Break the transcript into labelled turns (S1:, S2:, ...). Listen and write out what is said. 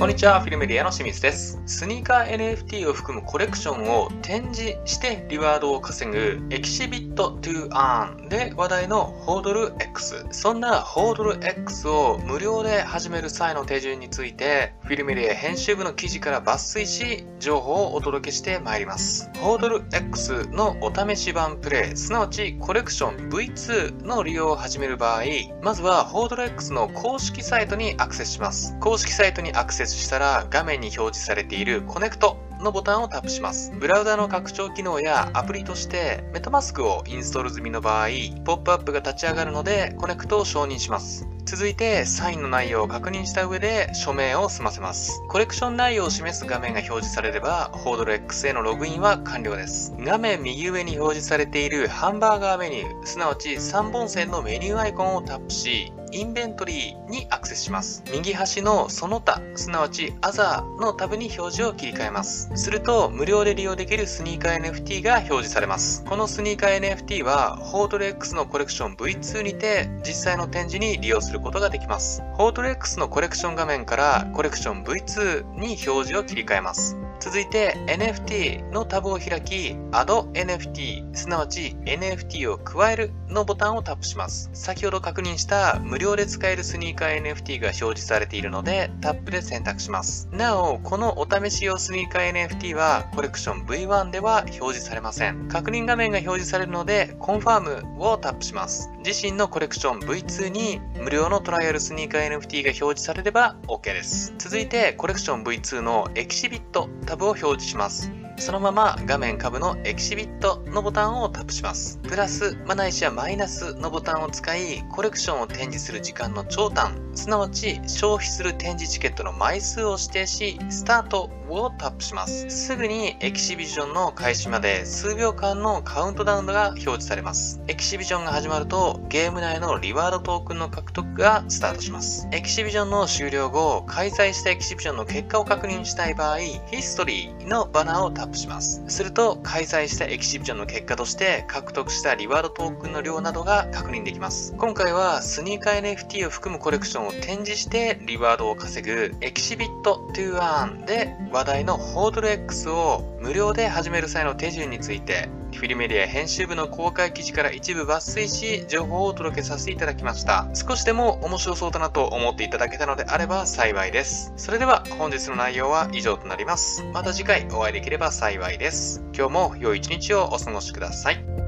S1: こんにちは、フィルメディアの清水です。スニーカー NFT を含むコレクションを展示してリワードを稼ぐエキシビット to earn で話題のホードル X。そんなホードル X を無料で始める際の手順について、フィルメディア編集部の記事から抜粋し、情報をお届けしてまいります。ホードル X のお試し版プレイ、すなわちコレクション V2 の利用を始める場合、まずはホードル X の公式サイトにアクセスします。公式サイトにアクセスしたら画面に表示されているコネクトのボタンをタップします。ブラウザの拡張機能やアプリとして MetaMask をインストール済みの場合、ポップアップが立ち上がるのでコネクトを承認します。続いて、サインの内容を確認した上で署名を済ませます。コレクション内容を示す画面が表示されれば、 HODL X へのログインは完了です。画面右上に表示されているハンバーガーメニュー、すなわち3本線のメニューアイコンをタップし、インベントリーにアクセスします。右端のその他、すなわち Other のタブに表示を切り替えます。すると、無料で利用できるスニーカー NFT が表示されます。このスニーカー NFT は、ホードル X のコレクション V2 にて実際の展示に利用することができます。ホードル X のコレクション画面からコレクション V2 に表示を切り替えます。続いて NFT のタブを開き Add NFT すなわち NFT を加えるのボタンをタップします。先ほど確認した無料で使えるスニーカー NFT が表示されているのでタップで選択します。なおこのお試し用スニーカー NFT はコレクション V1 では表示されません。確認画面が表示されるのでコンファームをタップします。自身のコレクション V2 に無料のトライアルスニーカー NFT が表示されれば OK です。続いてコレクション V2 の Exhibit タブを表示しますそのまま画面下部の Exhibit のボタンをタップします。プラス、ないしはマイナスのボタンを使い、コレクションを展示する時間の長短、すなわち消費する展示チケットの枚数を指定し、スタートをタップします。すぐにエキシビジョンの開始まで数秒間のカウントダウンが表示されます。エキシビジョンが始まると、ゲーム内のリワードトークンの獲得がスタートします。エキシビジョンの終了後、開催したエキシビジョンの結果を確認したい場合、ヒストリーのバナーをタップします。すると、開催したエキシビジョンの結果として獲得したリワードトークンの量などが確認できます。今回はスニーカー NFT を含むコレクションを展示してリワードを稼ぐエキシビット to earn で話題のホードル X を無料で始める際の手順についてフィルメディア編集部の公開記事から一部抜粋し、情報をお届けさせていただきました。少しでも面白そうだなと思っていただけたのであれば幸いです。それでは本日の内容は以上となります。また次回お会いできれば幸いです。今日も良い一日をお過ごしください。